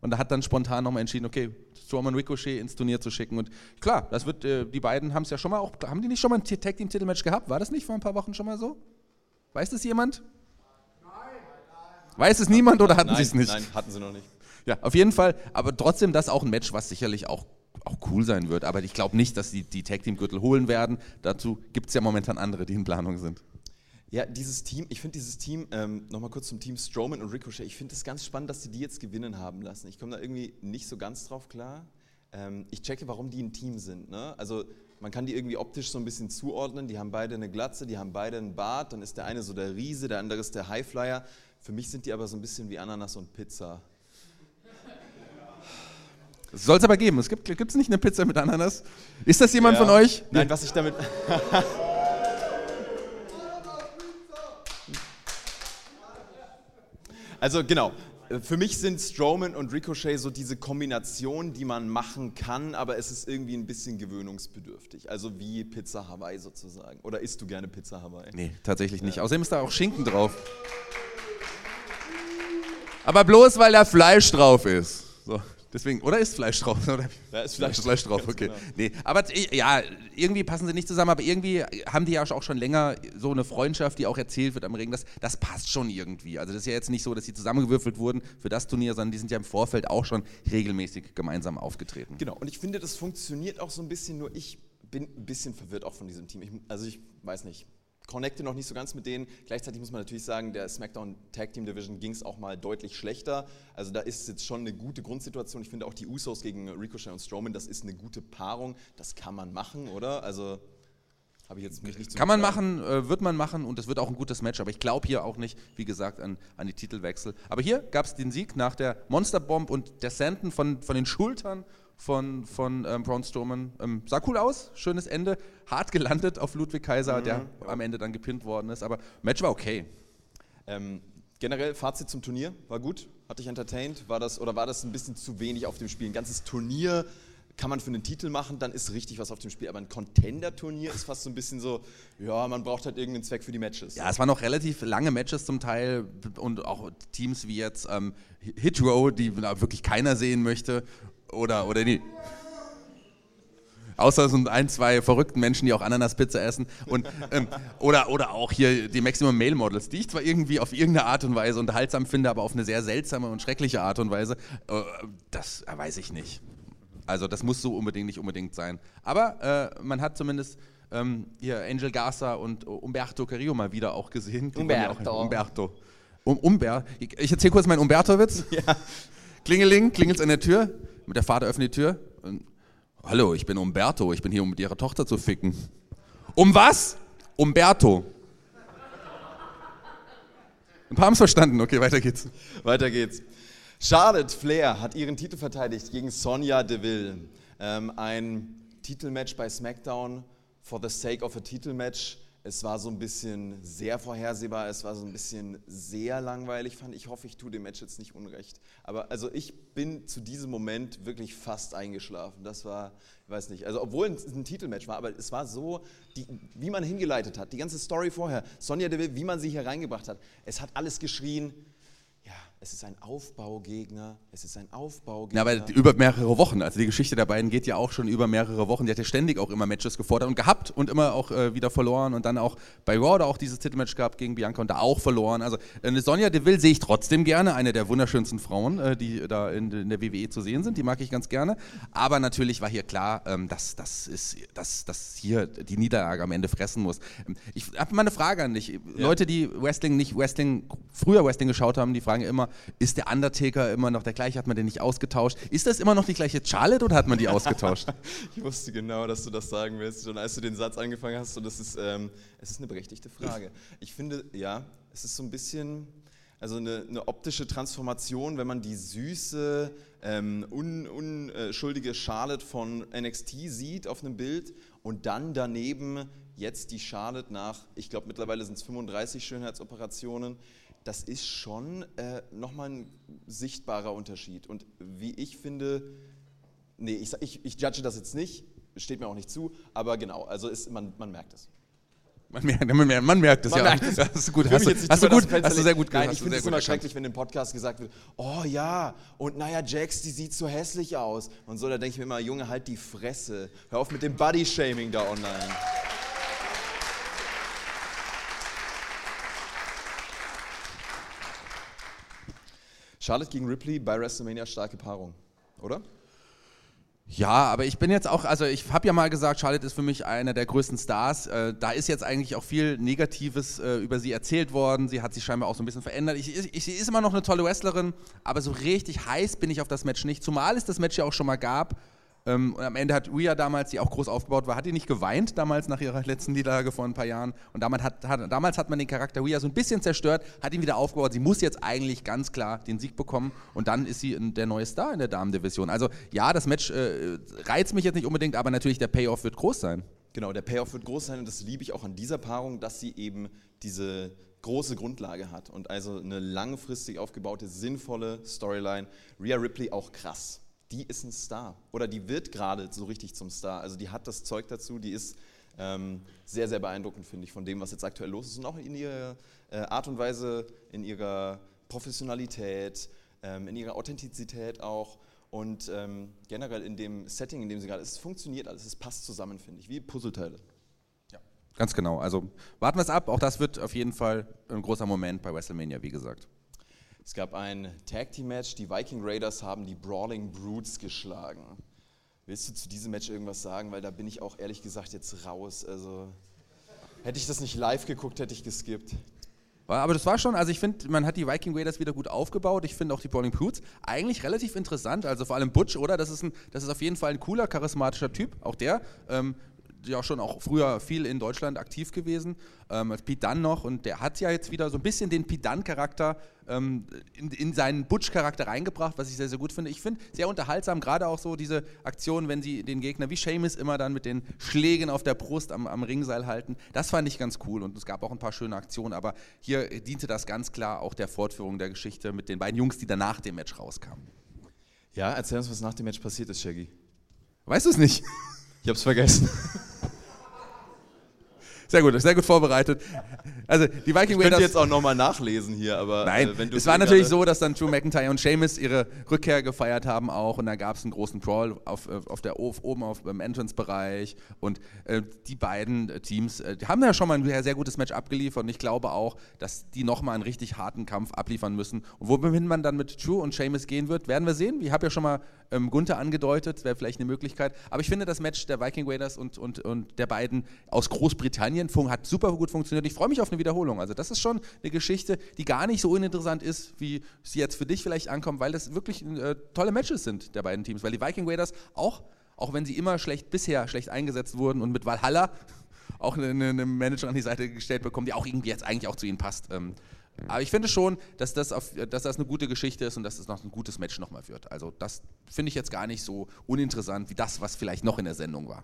Und da hat dann spontan nochmal entschieden, okay, Strowman Ricochet ins Turnier zu schicken. Und klar, das wird, äh, die beiden haben es ja schon mal auch, haben die nicht schon mal ein Tag Team Titelmatch gehabt? War das nicht vor ein paar Wochen schon mal so? Weiß das jemand? Nein. Weiß es niemand oder hatten sie es nicht? Nein, hatten sie noch nicht. Ja, auf jeden Fall, aber trotzdem das auch ein Match, was sicherlich auch, auch cool sein wird. Aber ich glaube nicht, dass sie die Tag Team Gürtel holen werden. Dazu gibt es ja momentan andere, die in Planung sind. Ja, dieses Team, ich finde dieses Team, ähm, nochmal kurz zum Team Strowman und Ricochet, ich finde es ganz spannend, dass sie die jetzt gewinnen haben lassen. Ich komme da irgendwie nicht so ganz drauf klar. Ähm, ich checke, warum die ein Team sind. Ne? Also man kann die irgendwie optisch so ein bisschen zuordnen. Die haben beide eine Glatze, die haben beide einen Bart. Dann ist der eine so der Riese, der andere ist der Highflyer. Für mich sind die aber so ein bisschen wie Ananas und Pizza. Soll es aber geben. Es gibt es nicht eine Pizza mit Ananas. Ist das jemand ja. von euch? Nein, was ich damit. <laughs> Also genau, für mich sind Strowman und Ricochet so diese Kombination, die man machen kann, aber es ist irgendwie ein bisschen gewöhnungsbedürftig. Also wie Pizza Hawaii sozusagen. Oder isst du gerne Pizza Hawaii? Nee, tatsächlich nicht. Ja. Außerdem ist da auch Schinken drauf. Aber bloß weil da Fleisch drauf ist. So. Deswegen, oder ist Fleisch drauf? <laughs> Oder? Da ist Fleisch, <laughs> Fleisch drauf, okay. Genau. Nee, aber ja, irgendwie passen sie nicht zusammen, aber irgendwie haben die ja auch schon länger so eine Freundschaft, die auch erzählt wird am Ring. Das, das passt schon irgendwie. Also das ist ja jetzt nicht so, dass sie zusammengewürfelt wurden für das Turnier, sondern die sind ja im Vorfeld auch schon regelmäßig gemeinsam aufgetreten. Genau, und ich finde, das funktioniert auch so ein bisschen, nur ich bin ein bisschen verwirrt auch von diesem Team. Ich, also ich weiß nicht, connecte noch nicht so ganz mit denen. Gleichzeitig muss man natürlich sagen, der SmackDown Tag Team Division ging es auch mal deutlich schlechter. Also da ist jetzt schon eine gute Grundsituation. Ich finde auch die Usos gegen Ricochet und Strowman, das ist eine gute Paarung. Das kann man machen, oder? Also habe ich jetzt mich nicht Kann man machen, äh, wird man machen und es wird auch ein gutes Match. Aber ich glaube hier auch nicht, wie gesagt, an, an die Titelwechsel. Aber hier gab es den Sieg nach der Monsterbomb und der Senden von, von den Schultern von, von ähm, Braun Strowman. Ähm, sah cool aus, schönes Ende, hart gelandet auf Ludwig Kaiser, mhm, der ja. am Ende dann gepinnt worden ist, aber Match war okay. Ähm, generell Fazit zum Turnier, war gut, hat dich entertained, war das, oder war das ein bisschen zu wenig auf dem Spiel? Ein ganzes Turnier kann man für einen Titel machen, dann ist richtig was auf dem Spiel. Aber ein Contender-Turnier ist fast so ein bisschen so, ja, man braucht halt irgendeinen Zweck für die Matches. Ja, es waren noch relativ lange Matches zum Teil und auch Teams wie jetzt ähm, Hit Row, die wirklich keiner sehen möchte. Oder, oder nie. Außer so ein, zwei verrückten Menschen, die auch Ananaspizza essen. Und, ähm, oder, oder auch hier die Maximum Male Models, die ich zwar irgendwie auf irgendeine Art und Weise unterhaltsam finde, aber auf eine sehr seltsame und schreckliche Art und Weise. Äh, das weiß ich nicht. Also das muss so unbedingt nicht unbedingt sein. Aber äh, man hat zumindest ähm, hier Angel Garza und Umberto Carrillo mal wieder auch gesehen. Umberto. Auch, Umberto. Um, Umber ich, ich erzähle kurz meinen Umberto-Witz. <laughs> Ja. Klingeling, klingelt an der Tür. Der Vater öffnet die Tür. Hallo, ich bin Umberto. Ich bin hier, um mit ihrer Tochter zu ficken. Um was? Umberto. Ein paar haben es verstanden. Okay, weiter geht's. Weiter geht's. Charlotte Flair hat ihren Titel verteidigt gegen Sonja Deville. Ähm, ein Titelmatch bei SmackDown for the sake of a Titelmatch. Es war so ein bisschen sehr vorhersehbar, es war so ein bisschen sehr langweilig, fand ich. hoffe, ich tue dem Match jetzt nicht unrecht. Aber also ich bin zu diesem Moment wirklich fast eingeschlafen. Das war, ich weiß nicht, also obwohl es ein Titelmatch war, aber es war so, die, wie man hingeleitet hat, die ganze Story vorher, Sonja Deville, wie man sie hier reingebracht hat. Es hat alles geschrien, es ist ein Aufbaugegner, es ist ein Aufbaugegner. Ja, aber über mehrere Wochen. Also die Geschichte der beiden geht ja auch schon über mehrere Wochen. Die hat ja ständig auch immer Matches gefordert und gehabt und immer auch äh, wieder verloren und dann auch bei Raw da auch dieses Titelmatch gehabt gegen Bianca und da auch verloren. Also eine Sonja Deville sehe ich trotzdem gerne, eine der wunderschönsten Frauen, äh, die da in, in, der WWE zu sehen sind. Die mag ich ganz gerne. Aber natürlich war hier klar, ähm, dass, das ist, dass, dass hier die Niederlage am Ende fressen muss. Ich habe mal eine Frage an dich. Ja. Leute, die Wrestling nicht Wrestling, früher Wrestling geschaut haben, die fragen immer, ist der Undertaker immer noch der gleiche? Hat man den nicht ausgetauscht? Ist das immer noch die gleiche Charlotte oder hat man die ausgetauscht? <laughs> ich wusste genau, dass du das sagen willst. Und als du den Satz angefangen hast, und das ist, ähm, es ist eine berechtigte Frage. Ich finde, ja, es ist so ein bisschen also eine, eine, optische Transformation, wenn man die süße, ähm, un, unschuldige Charlotte von NXT sieht auf einem Bild und dann daneben jetzt die Charlotte nach, ich glaube mittlerweile sind es 35 Schönheitsoperationen, das ist schon äh, nochmal ein sichtbarer Unterschied. Und wie ich finde, nee, ich, ich, ich judge das jetzt nicht, steht mir auch nicht zu, aber genau, also ist, man, man merkt es. Man merkt, man merkt, man merkt es, man ja. Merkt es. Das ist gut. Hast, du, hast, du gut hast du sehr gut Nein, ich finde es immer schrecklich, wenn im Podcast gesagt wird, oh ja, und naja, Jax, die sieht so hässlich aus. Und so, da denke ich mir immer, Junge, halt die Fresse. Hör auf mit dem Body-Shaming da online. Charlotte gegen Ripley bei WrestleMania starke Paarung, oder? Ja, aber ich bin jetzt auch, also ich habe ja mal gesagt, Charlotte ist für mich einer der größten Stars. Äh, da ist jetzt eigentlich auch viel Negatives äh, über sie erzählt worden. Sie hat sich scheinbar auch so ein bisschen verändert. Ich, ich, sie ist immer noch eine tolle Wrestlerin, aber so richtig heiß bin ich auf das Match nicht. Zumal es das Match ja auch schon mal gab ähm, und am Ende hat Rhea damals, die auch groß aufgebaut war, hat die nicht geweint damals nach ihrer <laughs> letzten Niederlage vor ein paar Jahren. Und damals hat, hat, damals hat man den Charakter Rhea so ein bisschen zerstört, hat ihn wieder aufgebaut. Sie muss jetzt eigentlich ganz klar den Sieg bekommen und dann ist sie der neue Star in der Damendivision. Also ja, das Match äh, reizt mich jetzt nicht unbedingt, aber natürlich der Payoff wird groß sein. Genau, der Payoff wird groß sein und das liebe ich auch an dieser Paarung, dass sie eben diese große Grundlage hat und also eine langfristig aufgebaute, sinnvolle Storyline. Rhea Ripley auch krass die ist ein Star oder die wird gerade so richtig zum Star. Also die hat das Zeug dazu, die ist ähm, sehr, sehr beeindruckend, finde ich, von dem, was jetzt aktuell los ist und auch in ihrer äh, Art und Weise, in ihrer Professionalität, ähm, in ihrer Authentizität auch und ähm, generell in dem Setting, in dem sie gerade ist. Es funktioniert alles, es passt zusammen, finde ich, wie Puzzleteile. Ja, ganz genau. Also warten wir es ab. Auch das wird auf jeden Fall ein großer Moment bei WrestleMania, wie gesagt. Es gab ein Tag Team Match, die Viking Raiders haben die Brawling Brutes geschlagen. Willst du zu diesem Match irgendwas sagen? Weil da bin ich auch ehrlich gesagt jetzt raus. Also hätte ich das nicht live geguckt, hätte ich geskippt. Aber das war schon, also ich finde, man hat die Viking Raiders wieder gut aufgebaut. Ich finde auch die Brawling Brutes eigentlich relativ interessant. Also vor allem Butch, oder? Das ist, ein, das ist auf jeden Fall ein cooler, charismatischer Typ. Auch der. Ähm, ja schon auch früher viel in Deutschland aktiv gewesen, ähm, als Pete Dunn noch und der hat ja jetzt wieder so ein bisschen den Pete Dunn-Charakter ähm, in, in, seinen Butch-Charakter reingebracht, was ich sehr, sehr gut finde. Ich finde sehr unterhaltsam, gerade auch so diese Aktionen, wenn sie den Gegner wie Seamus immer dann mit den Schlägen auf der Brust am, am Ringseil halten. Das fand ich ganz cool und es gab auch ein paar schöne Aktionen, aber hier diente das ganz klar auch der Fortführung der Geschichte mit den beiden Jungs, die danach dem Match rauskamen. Ja, erzähl uns, was nach dem Match passiert ist, Shaggy. Weißt du es nicht? Ich hab's vergessen. <laughs> Sehr gut, sehr gut vorbereitet. Also die Viking ich könnte jetzt auch nochmal nachlesen hier, aber nein, äh, wenn du es war natürlich so, dass dann Drew McIntyre und Sheamus ihre Rückkehr gefeiert haben auch und da gab es einen großen Brawl auf, äh, auf der oben auf dem Entrance-Bereich und äh, die beiden Teams äh, haben ja schon mal ein sehr gutes Match abgeliefert und ich glaube auch, dass die nochmal einen richtig harten Kampf abliefern müssen. Und wohin man dann mit Drew und Sheamus gehen wird, werden wir sehen. Ich habe ja schon mal ähm, Gunther angedeutet, wäre vielleicht eine Möglichkeit. Aber ich finde, das Match der Viking Raiders und, und, und der beiden aus Großbritannien hat super gut funktioniert. Ich freue mich auf eine Wiederholung. Also das ist schon eine Geschichte, die gar nicht so uninteressant ist, wie sie jetzt für dich vielleicht ankommt, weil das wirklich äh, tolle Matches sind der beiden Teams. Weil die Viking Raiders auch, auch wenn sie immer schlecht bisher schlecht eingesetzt wurden und mit Valhalla <laughs> auch eine, eine Manager an die Seite gestellt bekommen, die auch irgendwie jetzt eigentlich auch zu ihnen passt. Ähm, aber ich finde schon, dass das, auf, dass das eine gute Geschichte ist und dass es noch ein gutes Match nochmal wird. Also das finde ich jetzt gar nicht so uninteressant wie das, was vielleicht noch in der Sendung war.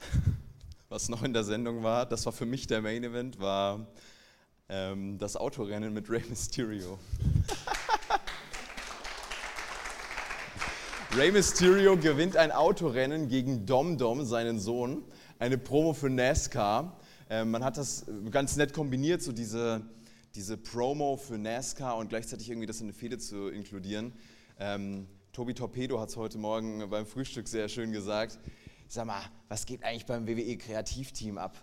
<laughs> Was noch in der Sendung war, das war für mich der Main Event, war ähm, das Autorennen mit Rey Mysterio. <laughs> Rey Mysterio gewinnt ein Autorennen gegen Dom Dom, seinen Sohn. Eine Promo für NASCAR. Ähm, man hat das ganz nett kombiniert, so diese diese Promo für NASCAR und gleichzeitig irgendwie das in eine Fehde zu inkludieren. Ähm, Tobi Torpedo hat es heute Morgen beim Frühstück sehr schön gesagt. Sag mal, was geht eigentlich beim WWE Kreativteam ab?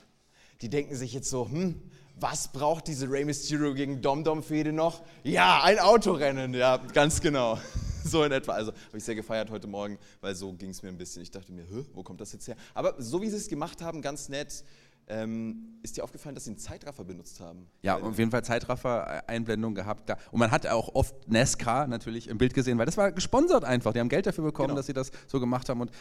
Die denken sich jetzt so, hm, was braucht diese Rey Mysterio gegen Dom Dom Fehde noch? Ja, ein Autorennen, ja, ganz genau. <laughs> So in etwa. Also habe ich sehr gefeiert heute Morgen, weil so ging es mir ein bisschen. Ich dachte mir, wo kommt das jetzt her? Aber so wie sie es gemacht haben, ganz nett. Ähm, ist dir aufgefallen, dass sie einen Zeitraffer benutzt haben? Ja, auf jeden Fall Zeitraffer-Einblendung gehabt. Und man hat auch oft NASCAR natürlich im Bild gesehen, weil das war gesponsert einfach. Die haben Geld dafür bekommen, genau. dass sie das so gemacht haben. Und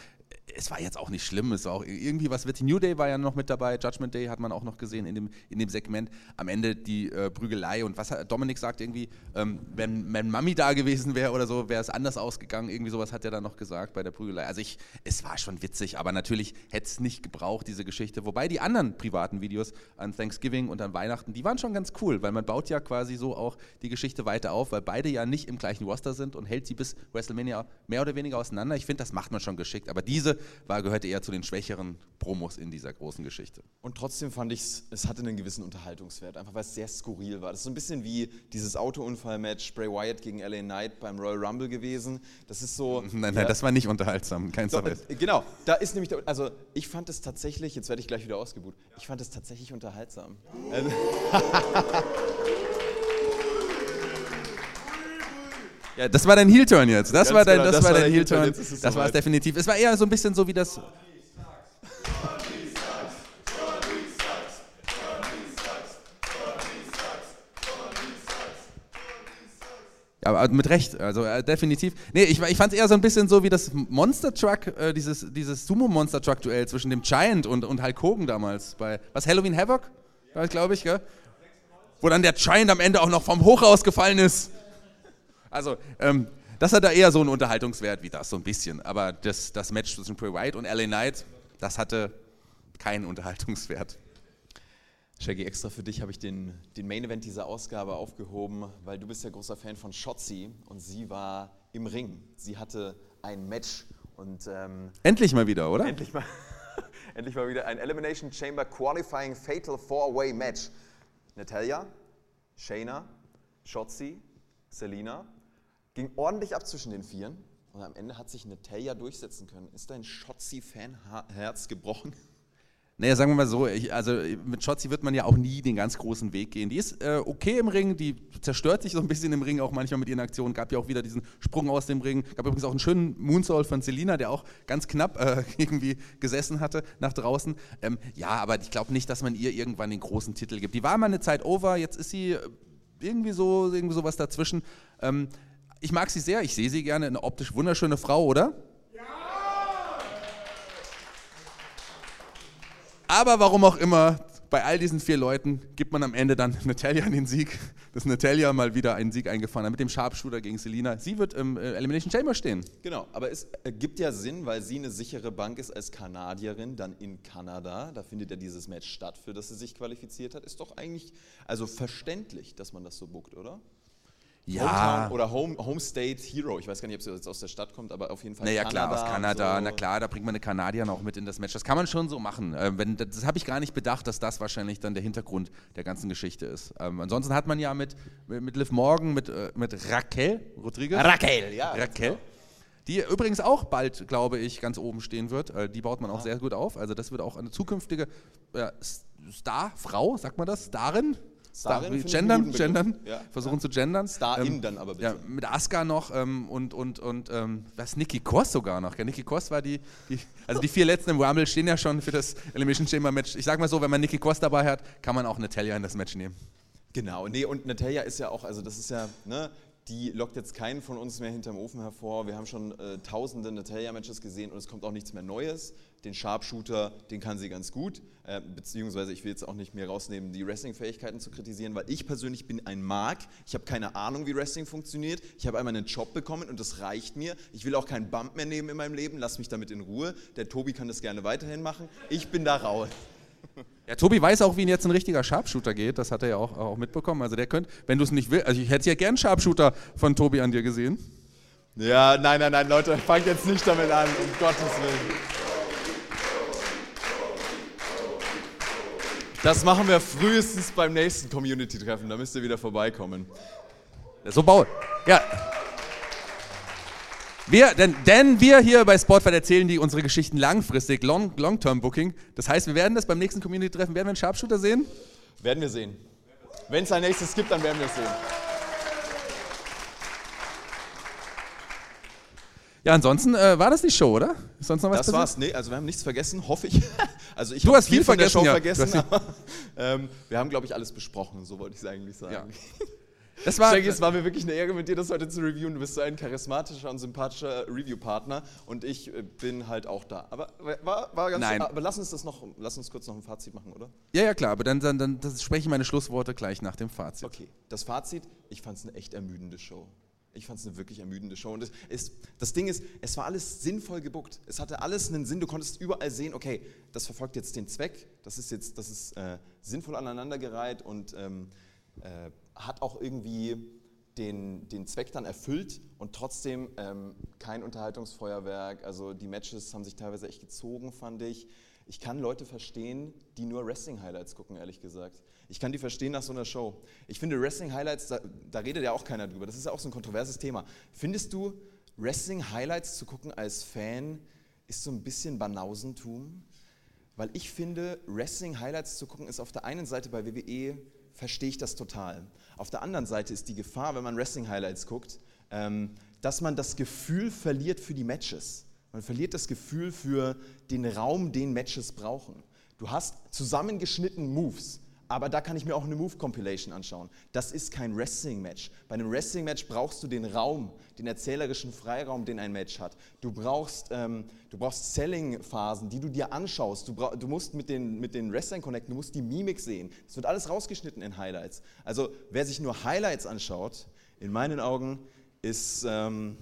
es war jetzt auch nicht schlimm. Es war auch irgendwie was wird. New Day war ja noch mit dabei. Judgment Day hat man auch noch gesehen in dem, in dem Segment. Am Ende die äh, Prügelei. Und was hat, Dominik sagt irgendwie, ähm, wenn, wenn Mami da gewesen wäre oder so, wäre es anders ausgegangen. Irgendwie sowas hat er dann noch gesagt bei der Prügelei. Also ich, es war schon witzig, aber natürlich hätte es nicht gebraucht, diese Geschichte. Wobei die anderen privaten Videos an Thanksgiving und an Weihnachten, die waren schon ganz cool, weil man baut ja quasi so auch die Geschichte weiter auf, weil beide ja nicht im gleichen Roster sind und hält sie bis WrestleMania mehr oder weniger auseinander. Ich finde, das macht man schon geschickt, aber diese war, gehörte eher zu den schwächeren Promos in dieser großen Geschichte. Und trotzdem fand ich es, hatte einen gewissen Unterhaltungswert, einfach weil es sehr skurril war. Das ist so ein bisschen wie dieses Autounfall-Match Bray Wyatt gegen LA Knight beim Royal Rumble gewesen. Das ist so. Nein, nein, ja, das war nicht unterhaltsam, kein so, Genau, da ist nämlich, also ich fand es tatsächlich, jetzt werde ich gleich wieder ausgebucht, ich fand es tatsächlich unterhaltsam. <laughs> Ja, das war dein Heel-Turn jetzt. Das Ganz war dein, genau, das, das war dein Heel-Turn. Das war es definitiv. Es war eher so ein bisschen so wie das. <laughs> aber mit Recht, also äh, definitiv. Nee, ich, ich fand es eher so ein bisschen so wie das Monster Truck, äh, dieses, dieses Sumo-Monster Truck-Duell zwischen dem Giant und, und Hulk Hogan damals. Bei, was, Halloween Havoc? Glaube ich, gell? Wo dann der Giant am Ende auch noch vom Hochhaus gefallen ist. Also, ähm, das hat da eher so einen Unterhaltungswert wie das, so ein bisschen. Aber das, das Match zwischen Bray White und LA Knight, das hatte keinen Unterhaltungswert. Shaggy, extra für dich habe ich den, den Main Event dieser Ausgabe aufgehoben, weil du bist ja großer Fan von Shotzi und sie war im Ring. Sie hatte ein Match und ähm, endlich mal wieder, oder? Endlich mal, <laughs> endlich mal wieder ein Elimination Chamber Qualifying Fatal Four-Way Match. Natalia, Shayna, Shotzi, Selina ging ordentlich ab zwischen den Vieren und am Ende hat sich Natalia durchsetzen können. Ist dein Shotzi-Fan-Herz gebrochen? Naja, sagen wir mal so, ich, also mit Shotzi wird man ja auch nie den ganz großen Weg gehen. Die ist äh, okay im Ring, die zerstört sich so ein bisschen im Ring, auch manchmal mit ihren Aktionen. Gab ja auch wieder diesen Sprung aus dem Ring. Gab übrigens auch einen schönen Moonsault von Selina, der auch ganz knapp äh, <laughs> irgendwie gesessen hatte nach draußen. Ähm, ja, aber ich glaube nicht, dass man ihr irgendwann den großen Titel gibt. Die war mal eine Zeit over, jetzt ist sie äh, irgendwie so, irgendwie sowas dazwischen. Ähm, ich mag sie sehr, ich sehe sie gerne, eine optisch wunderschöne Frau, oder? Aber warum auch immer, bei all diesen vier Leuten gibt man am Ende dann <laughs> Natalia den Sieg, dass Natalia mal wieder einen Sieg eingefahren hat mit dem Sharpshooter gegen Selina. Sie wird im äh, Elimination Chamber stehen. Genau, aber es gibt ja Sinn, weil sie eine sichere Bank ist als Kanadierin, dann in Kanada. Da findet ja dieses Match statt, für das sie sich qualifiziert hat. Ist doch eigentlich also verständlich, dass man das so buckt, oder? Ja. Hometown oder Home, Home State Hero. Ich weiß gar nicht, ob sie jetzt aus der Stadt kommt, aber auf jeden Fall. Naja, Kanada klar, aus Kanada. So. Na klar, da bringt man eine Kanadier noch mit in das Match. Das kann man schon so machen. Ähm, wenn, das habe ich gar nicht bedacht, dass das wahrscheinlich dann der Hintergrund der ganzen Geschichte ist. Ähm, ansonsten hat man ja mit, mit Liv Morgan, mit, äh, mit Raquel Rodriguez. Raquel, ja. Raquel. Genau. Die übrigens auch bald, glaube ich, ganz oben stehen wird. Äh, die baut man auch ah. sehr gut auf. Also das wird auch eine zukünftige äh, Starfrau, sagt man das? Starin? Star, Starin gendern, gendern, Ja. versuchen zu gendern. Star-in dann aber bitte. Ja, mit Asuka noch ähm, und, und, und ähm, was, Nikki Cross sogar noch. Ja, Nikki Cross war die, die, also die vier letzten im Rumble stehen ja schon für das Elimination Chamber Match. Ich sag mal so, wenn man Nikki Cross dabei hat, kann man auch Natalia in das Match nehmen. Genau, nee, und Natalia ist ja auch, also das ist ja, ne, die lockt jetzt keinen von uns mehr hinterm Ofen hervor. Wir haben schon äh, tausende Natalia-Matches gesehen und es kommt auch nichts mehr Neues. Den Sharpshooter, den kann sie ganz gut, äh, beziehungsweise ich will jetzt auch nicht mehr rausnehmen, die Wrestling-Fähigkeiten zu kritisieren, weil ich persönlich bin ein Mark. Ich habe keine Ahnung, wie Wrestling funktioniert. Ich habe einmal einen Job bekommen und das reicht mir. Ich will auch keinen Bump mehr nehmen in meinem Leben. Lass mich damit in Ruhe. Der Tobi kann das gerne weiterhin machen. Ich bin da raus. Ja, Tobi weiß auch, wie ihn jetzt ein richtiger Sharpshooter geht. Das hat er ja auch, auch mitbekommen. Also der könnte, wenn du es nicht willst, also ich hätte ja gern Sharpshooter von Tobi an dir gesehen. Ja, nein, nein, nein, Leute, fangt jetzt nicht damit an, um Gottes Willen. Das machen wir frühestens beim nächsten Community-Treffen, da müsst ihr wieder vorbeikommen. So baut. Ja. Wir, denn, denn wir hier bei Sportfight erzählen die unsere Geschichten langfristig, long, Long-Term Booking. Das heißt, wir werden das beim nächsten Community-Treffen, werden wir einen Sharpshooter sehen? Werden wir sehen. Wenn es ein nächstes gibt, dann werden wir es sehen. Ja, ansonsten äh, war das die Show, oder? Ist sonst noch was Das passiert? war's. Nee, also wir haben nichts vergessen, <laughs> hoffe ich. Also ich Du hast viel von der vergessen, Show ja. vergessen, aber <laughs> ähm, wir haben, glaube ich, alles besprochen, so wollte ich es eigentlich sagen. Ja. Das war, Shaggy, es war mir wirklich eine Ehre, mit dir das heute zu reviewen. Du bist so ein charismatischer und sympathischer Review-Partner und ich äh, bin halt auch da. Aber war, war ganz Nein. Aber lass uns das noch, lass uns kurz noch ein Fazit machen, oder? ja, ja, klar, aber dann, dann, dann spreche ich meine Schlussworte gleich nach dem Fazit. Okay, das Fazit, ich fand es eine echt ermüdende Show. Ich fand es eine wirklich ermüdende Show. Und es ist, das Ding ist, es war alles sinnvoll gebuckt. Es hatte alles einen Sinn. Du konntest überall sehen, okay, das verfolgt jetzt den Zweck, das ist jetzt, das ist äh, sinnvoll aneinandergereiht und ähm, äh, hat auch irgendwie den, den Zweck dann erfüllt und trotzdem ähm, kein Unterhaltungsfeuerwerk. Also die Matches haben sich teilweise echt gezogen, fand ich. Ich kann Leute verstehen, die nur Wrestling-Highlights gucken, ehrlich gesagt. Ich kann die verstehen nach so einer Show. Ich finde Wrestling-Highlights, da, da redet ja auch keiner drüber. Das ist ja auch so ein kontroverses Thema. Findest du, Wrestling-Highlights zu gucken als Fan ist so ein bisschen Banausentum? Weil ich finde, Wrestling-Highlights zu gucken ist auf der einen Seite bei WWE, verstehe ich das total. Auf der anderen Seite ist die Gefahr, wenn man Wrestling-Highlights guckt, ähm, dass man das Gefühl verliert für die Matches. Man verliert das Gefühl für den Raum, den Matches brauchen. Du hast zusammengeschnitten Moves, aber da kann ich mir auch eine Move-Compilation anschauen. Das ist kein Wrestling-Match. Bei einem Wrestling-Match brauchst du den Raum, den erzählerischen Freiraum, den ein Match hat. Du brauchst, ähm, du brauchst Selling-Phasen, die du dir anschaust. Du, du musst mit den, mit den Wrestlern connecten, du musst die Mimik sehen. Das wird alles rausgeschnitten in Highlights. Also wer sich nur Highlights anschaut, in meinen Augen, ist, ähm,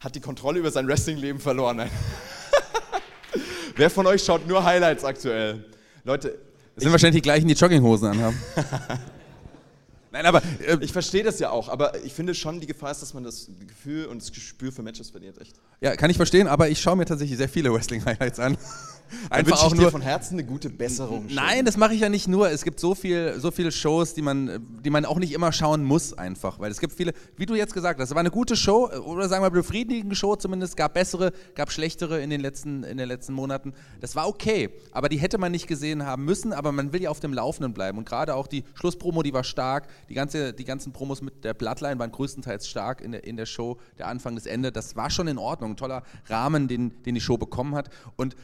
hat die Kontrolle über sein Wrestling-Leben verloren. <laughs> Wer von euch schaut nur Highlights aktuell? Leute, Das sind wahrscheinlich die gleichen, die Jogginghosen anhaben. <laughs> Nein, aber äh, Ich verstehe das ja auch, aber ich finde schon, die Gefahr ist, dass man das Gefühl und das Gespür für Matches verliert, echt. ja, kann ich verstehen, aber ich schaue mir tatsächlich sehr viele Wrestling-Highlights an. Einfach auch nur. von Herzen eine gute Besserung. Nein, das mache ich ja nicht nur. Es gibt so viel, so viele Shows, die man, die man auch nicht immer schauen muss, einfach. Weil es gibt viele, wie du jetzt gesagt hast, es war eine gute Show, oder sagen wir befriedigende Show zumindest. gab bessere, gab schlechtere in den, letzten, in den letzten Monaten. Das war okay, aber die hätte man nicht gesehen haben müssen, aber man will ja auf dem Laufenden bleiben. Und gerade auch die Schlusspromo, die war stark. Die, ganze, die ganzen Promos mit der Bloodline waren größtenteils stark in der, in der Show. Der Anfang, das Ende, das war schon in Ordnung. Ein toller Rahmen, den, den die Show bekommen hat. Und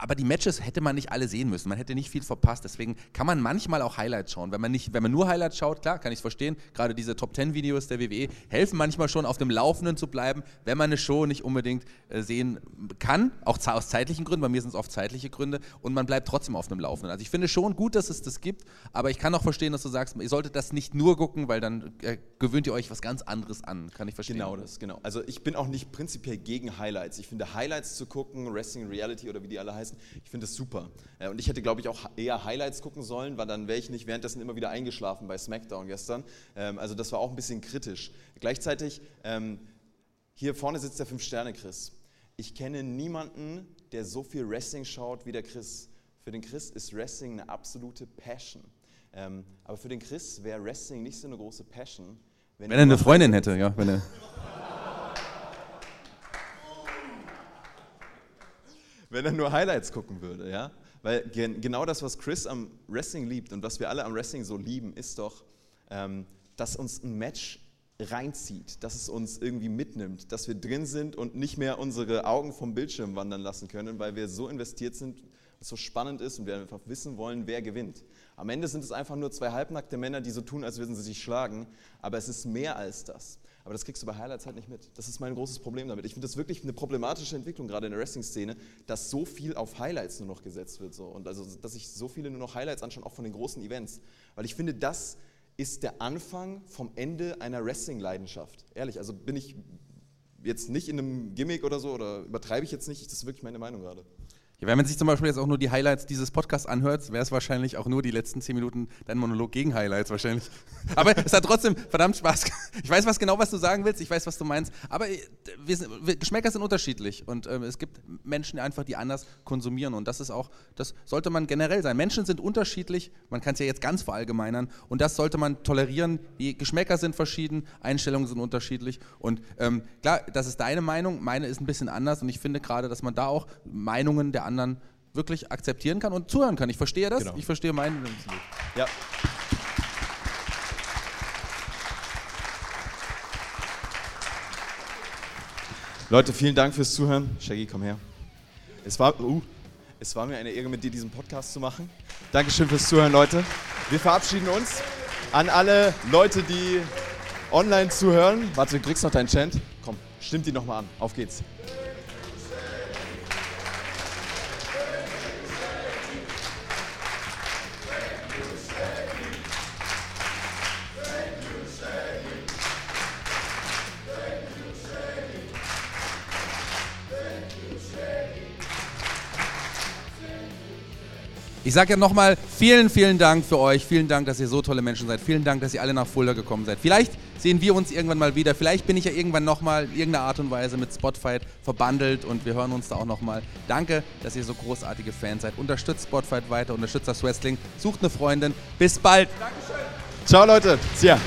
aber die Matches hätte man nicht alle sehen müssen. Man hätte nicht viel verpasst. Deswegen kann man manchmal auch Highlights schauen. Wenn man, nicht, wenn man nur Highlights schaut, klar, kann ich es verstehen. Gerade diese Top 10 Videos der WWE helfen manchmal schon, auf dem Laufenden zu bleiben, wenn man eine Show nicht unbedingt äh, sehen kann. Auch aus zeitlichen Gründen. Bei mir sind es oft zeitliche Gründe. Und man bleibt trotzdem auf dem Laufenden. Also ich finde schon gut, dass es das gibt. Aber ich kann auch verstehen, dass du sagst, ihr solltet das nicht nur gucken, weil dann äh, gewöhnt ihr euch was ganz anderes an. Kann ich verstehen. Genau das, genau. Also ich bin auch nicht prinzipiell gegen Highlights. Ich finde Highlights zu gucken, Wrestling Reality oder wie die alle heißen, ich finde das super. Äh, Und ich hätte, glaube ich, auch eher Highlights gucken sollen, weil dann wäre ich nicht währenddessen immer wieder eingeschlafen bei SmackDown gestern. Ähm, Also das war auch ein bisschen kritisch. Gleichzeitig, ähm, hier vorne sitzt der Fünf-Sterne-Chris. Ich kenne niemanden, der so viel Wrestling schaut wie der Chris. Für den Chris ist Wrestling eine absolute Passion. Ähm, Aber für den Chris wäre Wrestling nicht so eine große Passion. Wenn er eine Freundin hätte, ja. Wenn er, <laughs> wenn er nur Highlights gucken würde, ja? Weil gen genau das, was Chris am Wrestling liebt und was wir alle am Wrestling so lieben, ist doch, ähm, dass uns ein Match reinzieht, dass es uns irgendwie mitnimmt, dass wir drin sind und nicht mehr unsere Augen vom Bildschirm wandern lassen können, weil wir so investiert sind, so spannend ist und wir einfach wissen wollen, wer gewinnt. Am Ende sind es einfach nur zwei halbnackte Männer, die so tun, als würden sie sich schlagen, aber es ist mehr als das. Aber das kriegst du bei Highlights halt nicht mit. Das ist mein großes Problem damit. Ich finde das wirklich eine problematische Entwicklung, gerade in der Wrestling-Szene, dass so viel auf Highlights nur noch gesetzt wird. So. Und also, dass sich so viele nur noch Highlights anschauen, auch von den großen Events. Weil ich finde, das ist der Anfang vom Ende einer Wrestling-Leidenschaft. Ehrlich, also bin ich jetzt nicht in einem Gimmick oder so, oder übertreibe ich jetzt nicht, das ist wirklich meine Meinung gerade. Ja, wenn man sich zum Beispiel jetzt auch nur die Highlights dieses Podcasts anhört, wäre es wahrscheinlich auch nur die letzten zehn Minuten dein Monolog gegen Highlights wahrscheinlich. <laughs> Aber es hat trotzdem verdammt Spaß. <laughs> Ich weiß was genau, was du sagen willst, ich weiß, was du meinst. Aber äh, wir sind, wir, Geschmäcker sind unterschiedlich und äh, es gibt Menschen einfach, die anders konsumieren und das ist auch, das sollte man generell sein. Menschen sind unterschiedlich, man kann es ja jetzt ganz verallgemeinern und das sollte man tolerieren. Die Geschmäcker sind verschieden, Einstellungen sind unterschiedlich und ähm, klar, das ist deine Meinung, meine ist ein bisschen anders und ich finde gerade, dass man da auch Meinungen der anderen wirklich akzeptieren kann und zuhören kann. Ich verstehe das, genau. ich verstehe meinen. Ja. Leute, vielen Dank fürs Zuhören. Shaggy, komm her. Es war, uh, es war mir eine Ehre, mit dir diesen Podcast zu machen. Dankeschön fürs Zuhören, Leute. Wir verabschieden uns an alle Leute, die online zuhören. Warte, du kriegst noch deinen Chant. Komm, stimmt die nochmal an. Auf geht's. Ich sage ja nochmal vielen, vielen Dank für euch. Vielen Dank, dass ihr so tolle Menschen seid. Vielen Dank, dass ihr alle nach Fulda gekommen seid. Vielleicht sehen wir uns irgendwann mal wieder. Vielleicht bin ich ja irgendwann nochmal in irgendeiner Art und Weise mit Spotfight verbandelt und wir hören uns da auch nochmal. Danke, dass ihr so großartige Fans seid. Unterstützt Spotfight weiter, unterstützt das Wrestling, sucht eine Freundin. Bis bald. Dankeschön. Ciao Leute. Ya.